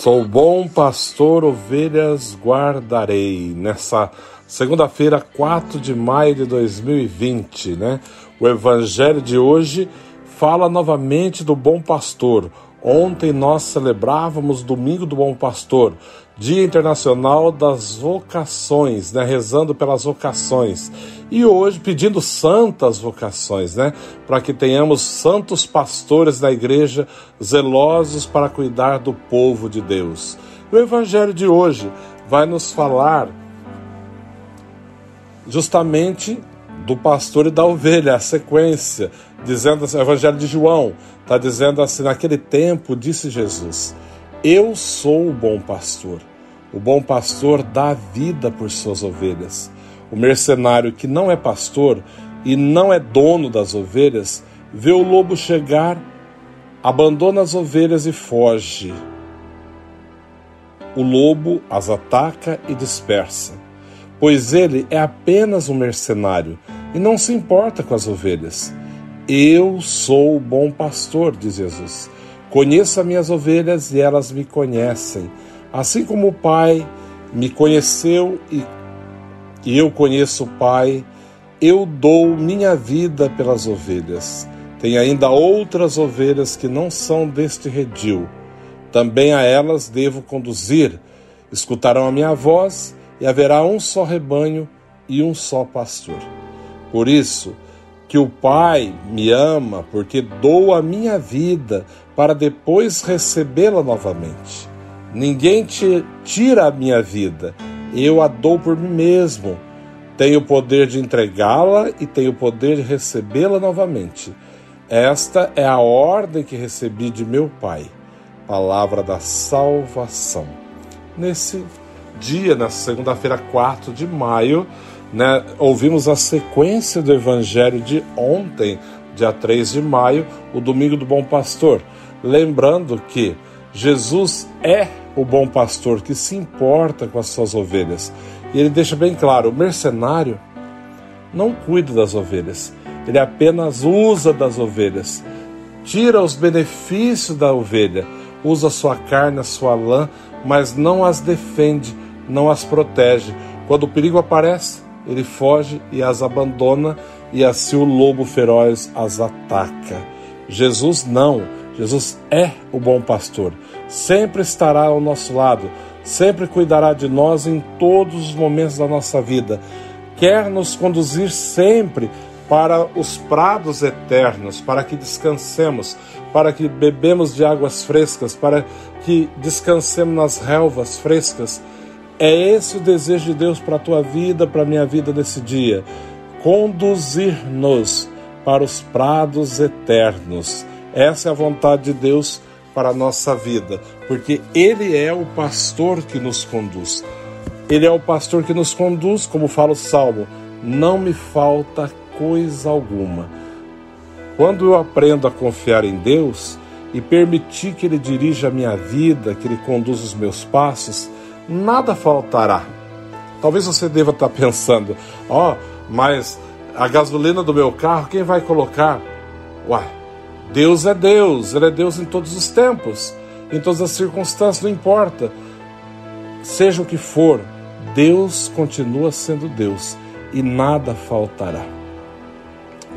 Sou bom pastor, ovelhas guardarei. Nessa segunda-feira, 4 de maio de 2020, né? O evangelho de hoje fala novamente do bom pastor. Ontem nós celebrávamos Domingo do Bom Pastor, Dia Internacional das Vocações, né? Rezando pelas vocações. E hoje pedindo santas vocações, né? Para que tenhamos santos pastores da igreja zelosos para cuidar do povo de Deus. O evangelho de hoje vai nos falar justamente do pastor e da ovelha, a sequência, dizendo assim, o Evangelho de João está dizendo assim: naquele tempo disse Jesus, Eu sou o bom pastor. O bom pastor dá vida por suas ovelhas. O mercenário que não é pastor e não é dono das ovelhas, vê o lobo chegar, abandona as ovelhas e foge. O lobo as ataca e dispersa pois ele é apenas um mercenário e não se importa com as ovelhas. Eu sou o bom pastor, diz Jesus. Conheço as minhas ovelhas e elas me conhecem. Assim como o Pai me conheceu e, eu conheço o Pai, eu dou minha vida pelas ovelhas. Tem ainda outras ovelhas que não são deste redil. Também a elas devo conduzir. Escutarão a minha voz e haverá um só rebanho e um só pastor. Por isso, que o Pai me ama, porque dou a minha vida para depois recebê-la novamente. Ninguém te tira a minha vida, eu a dou por mim mesmo. Tenho o poder de entregá-la e tenho o poder de recebê-la novamente. Esta é a ordem que recebi de meu Pai. Palavra da salvação. Nesse dia, na segunda-feira, 4 de maio, né, ouvimos a sequência do evangelho de ontem, dia 3 de maio, o domingo do bom pastor. Lembrando que Jesus é o bom pastor que se importa com as suas ovelhas. E ele deixa bem claro: o mercenário não cuida das ovelhas, ele apenas usa das ovelhas, tira os benefícios da ovelha, usa sua carne, a sua lã, mas não as defende, não as protege. Quando o perigo aparece, ele foge e as abandona, e assim o lobo feroz as ataca. Jesus não, Jesus é o bom pastor, sempre estará ao nosso lado, sempre cuidará de nós em todos os momentos da nossa vida, quer nos conduzir sempre para os prados eternos, para que descansemos, para que bebemos de águas frescas, para que descansemos nas relvas frescas é esse o desejo de Deus para a tua vida, para a minha vida nesse dia. Conduzir-nos para os prados eternos. Essa é a vontade de Deus para a nossa vida, porque Ele é o pastor que nos conduz. Ele é o pastor que nos conduz, como fala o Salmo, não me falta coisa alguma. Quando eu aprendo a confiar em Deus e permitir que Ele dirija a minha vida, que Ele conduza os meus passos, nada faltará. Talvez você deva estar pensando, ó, oh, mas a gasolina do meu carro, quem vai colocar? Uai, Deus é Deus, Ele é Deus em todos os tempos, em todas as circunstâncias, não importa. Seja o que for, Deus continua sendo Deus e nada faltará.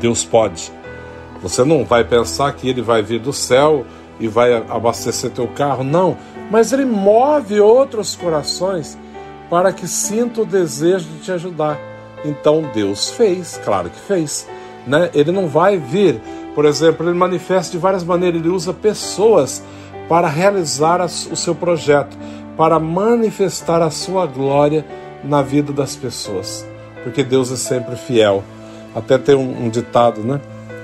Deus pode. Você não vai pensar que Ele vai vir do céu e vai abastecer teu carro, não mas ele move outros corações para que sinta o desejo de te ajudar. Então Deus fez, claro que fez. Né? Ele não vai vir, por exemplo, ele manifesta de várias maneiras, ele usa pessoas para realizar o seu projeto, para manifestar a sua glória na vida das pessoas, porque Deus é sempre fiel. Até tem um, um ditado, né?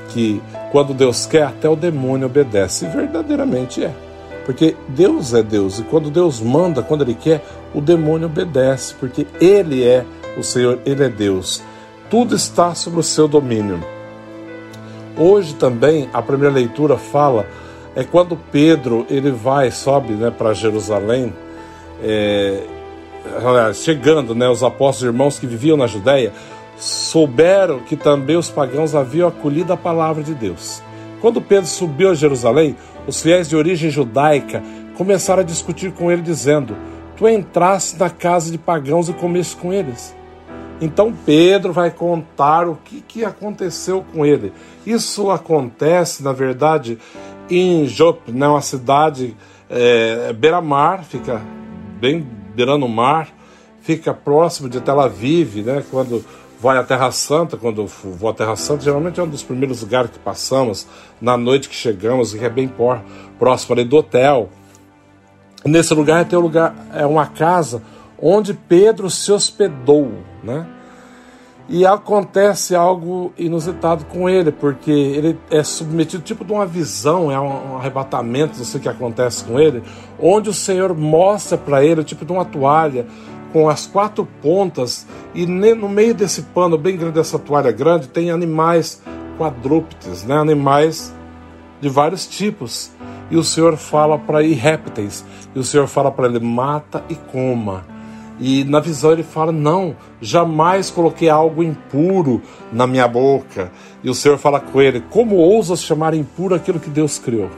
Que quando Deus quer, até o demônio obedece. E verdadeiramente é. Porque Deus é Deus e quando Deus manda, quando Ele quer, o demônio obedece, porque Ele é o Senhor, Ele é Deus. Tudo está sob o seu domínio. Hoje também a primeira leitura fala é quando Pedro ele vai sobe né, para Jerusalém, é, chegando, né, os apóstolos irmãos que viviam na Judéia souberam que também os pagãos haviam acolhido a palavra de Deus. Quando Pedro subiu a Jerusalém, os fiéis de origem judaica começaram a discutir com ele, dizendo: Tu entraste na casa de pagãos e comeste com eles. Então Pedro vai contar o que, que aconteceu com ele. Isso acontece, na verdade, em Jope, né, uma cidade é, beira-mar, fica bem beirando o mar, fica próximo de Tel Aviv, né, quando vai à Terra Santa, quando vou à Terra Santa, geralmente é um dos primeiros lugares que passamos, na noite que chegamos, que é bem próximo ali do hotel. Nesse lugar tem um lugar, é uma casa onde Pedro se hospedou, né? E acontece algo inusitado com ele, porque ele é submetido tipo de uma visão, é um arrebatamento, não sei o que acontece com ele, onde o Senhor mostra para ele tipo de uma toalha com as quatro pontas e no meio desse pano bem grande dessa toalha grande tem animais quadrúpedes, né? Animais de vários tipos. E o Senhor fala para ir répteis. E o Senhor fala para ele mata e coma. E na visão ele fala: Não, jamais coloquei algo impuro na minha boca. E o Senhor fala com ele: Como ousas chamar impuro aquilo que Deus criou?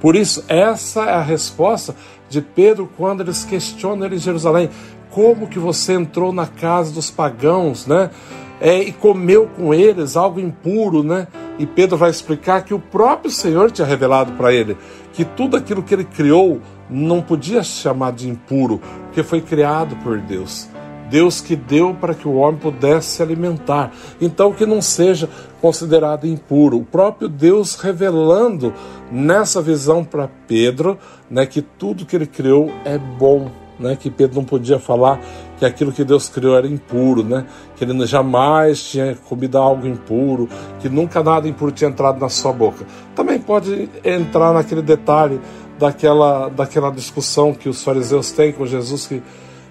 Por isso, essa é a resposta de Pedro quando eles questionam ele em Jerusalém. Como que você entrou na casa dos pagãos, né? É, e comeu com eles algo impuro, né? E Pedro vai explicar que o próprio Senhor tinha revelado para ele que tudo aquilo que ele criou não podia chamar de impuro, porque foi criado por Deus. Deus que deu para que o homem pudesse se alimentar. Então, que não seja considerado impuro. O próprio Deus revelando nessa visão para Pedro né, que tudo que ele criou é bom. Né, que Pedro não podia falar que aquilo que Deus criou era impuro, né, que ele jamais tinha comido algo impuro, que nunca nada impuro tinha entrado na sua boca. Também pode entrar naquele detalhe daquela, daquela discussão que os fariseus têm com Jesus, que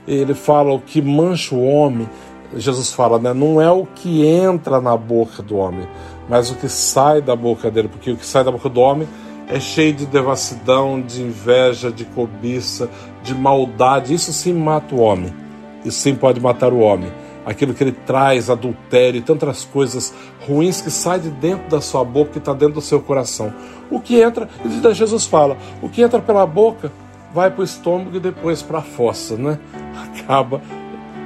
ele fala o que mancha o homem. Jesus fala, né? Não é o que entra na boca do homem, mas o que sai da boca dele, porque o que sai da boca do homem é cheio de devassidão, de inveja, de cobiça, de maldade. Isso sim mata o homem. Isso sim pode matar o homem. Aquilo que ele traz, adultério e tantas coisas ruins que saem de dentro da sua boca, que está dentro do seu coração. O que entra, e Jesus fala, o que entra pela boca vai para o estômago e depois para a fossa, né? Acaba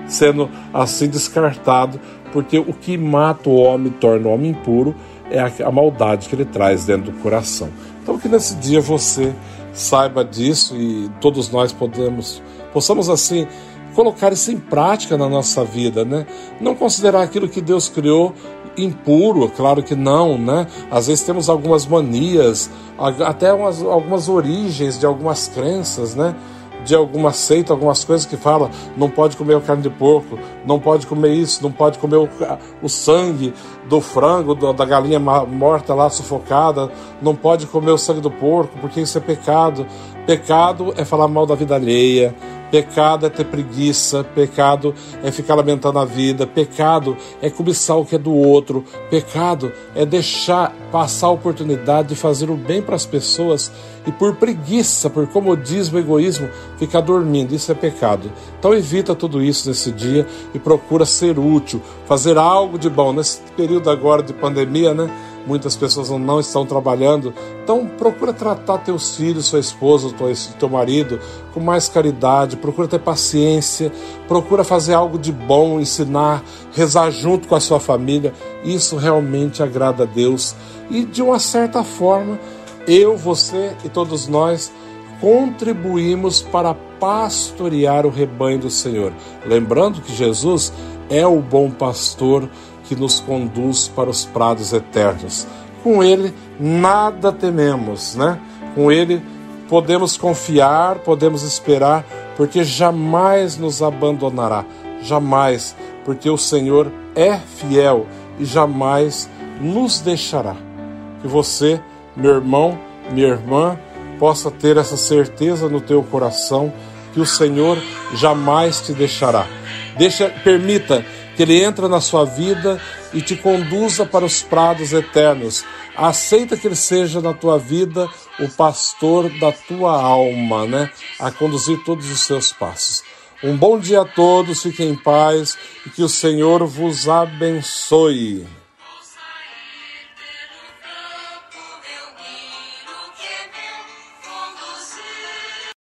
sendo assim descartado, porque o que mata o homem, torna o homem impuro, é a, maldade que ele traz dentro do coração. Então que nesse dia você saiba disso e todos nós podemos, possamos assim colocar isso em prática na nossa vida, né? Não considerar aquilo que Deus criou impuro, claro que não, né? Às vezes temos algumas manias, até umas, algumas origens de algumas crenças, né? De alguma seita, algumas coisas que falam não pode comer carne de porco, não pode comer isso, não pode comer o, o sangue do frango, do, da galinha morta lá sufocada, não pode comer o sangue do porco, porque isso é pecado. Pecado é falar mal da vida alheia, Pecado é ter preguiça, pecado é ficar lamentando a vida, pecado é cobiçar o que é do outro, pecado é deixar passar a oportunidade de fazer o bem para as pessoas e por preguiça, por comodismo, egoísmo, ficar dormindo. Isso é pecado. Então evita tudo isso nesse dia e procura ser útil, fazer algo de bom. Nesse período agora de pandemia, né? Muitas pessoas não estão trabalhando. Então procura tratar teus filhos, sua esposa, teu, marido com mais caridade, procura ter paciência, procura fazer algo de bom, ensinar, rezar junto com a sua família. Isso realmente agrada a Deus. E de uma certa forma, eu, você e todos nós contribuímos para pastorear o rebanho do Senhor. Lembrando que Jesus é o bom pastor que nos conduz para os prados eternos. Com Ele nada tememos, né? Com Ele podemos confiar, podemos esperar, porque jamais nos abandonará, jamais, porque o Senhor é fiel e jamais nos deixará. Que você, meu irmão, minha irmã, possa ter essa certeza no teu coração que o Senhor jamais te deixará. Deixa, permita que Ele entre na sua vida e te conduza para os prados eternos. Aceita que Ele seja na tua vida o pastor da tua alma, né? A conduzir todos os seus passos. Um bom dia a todos, fiquem em paz e que o Senhor vos abençoe.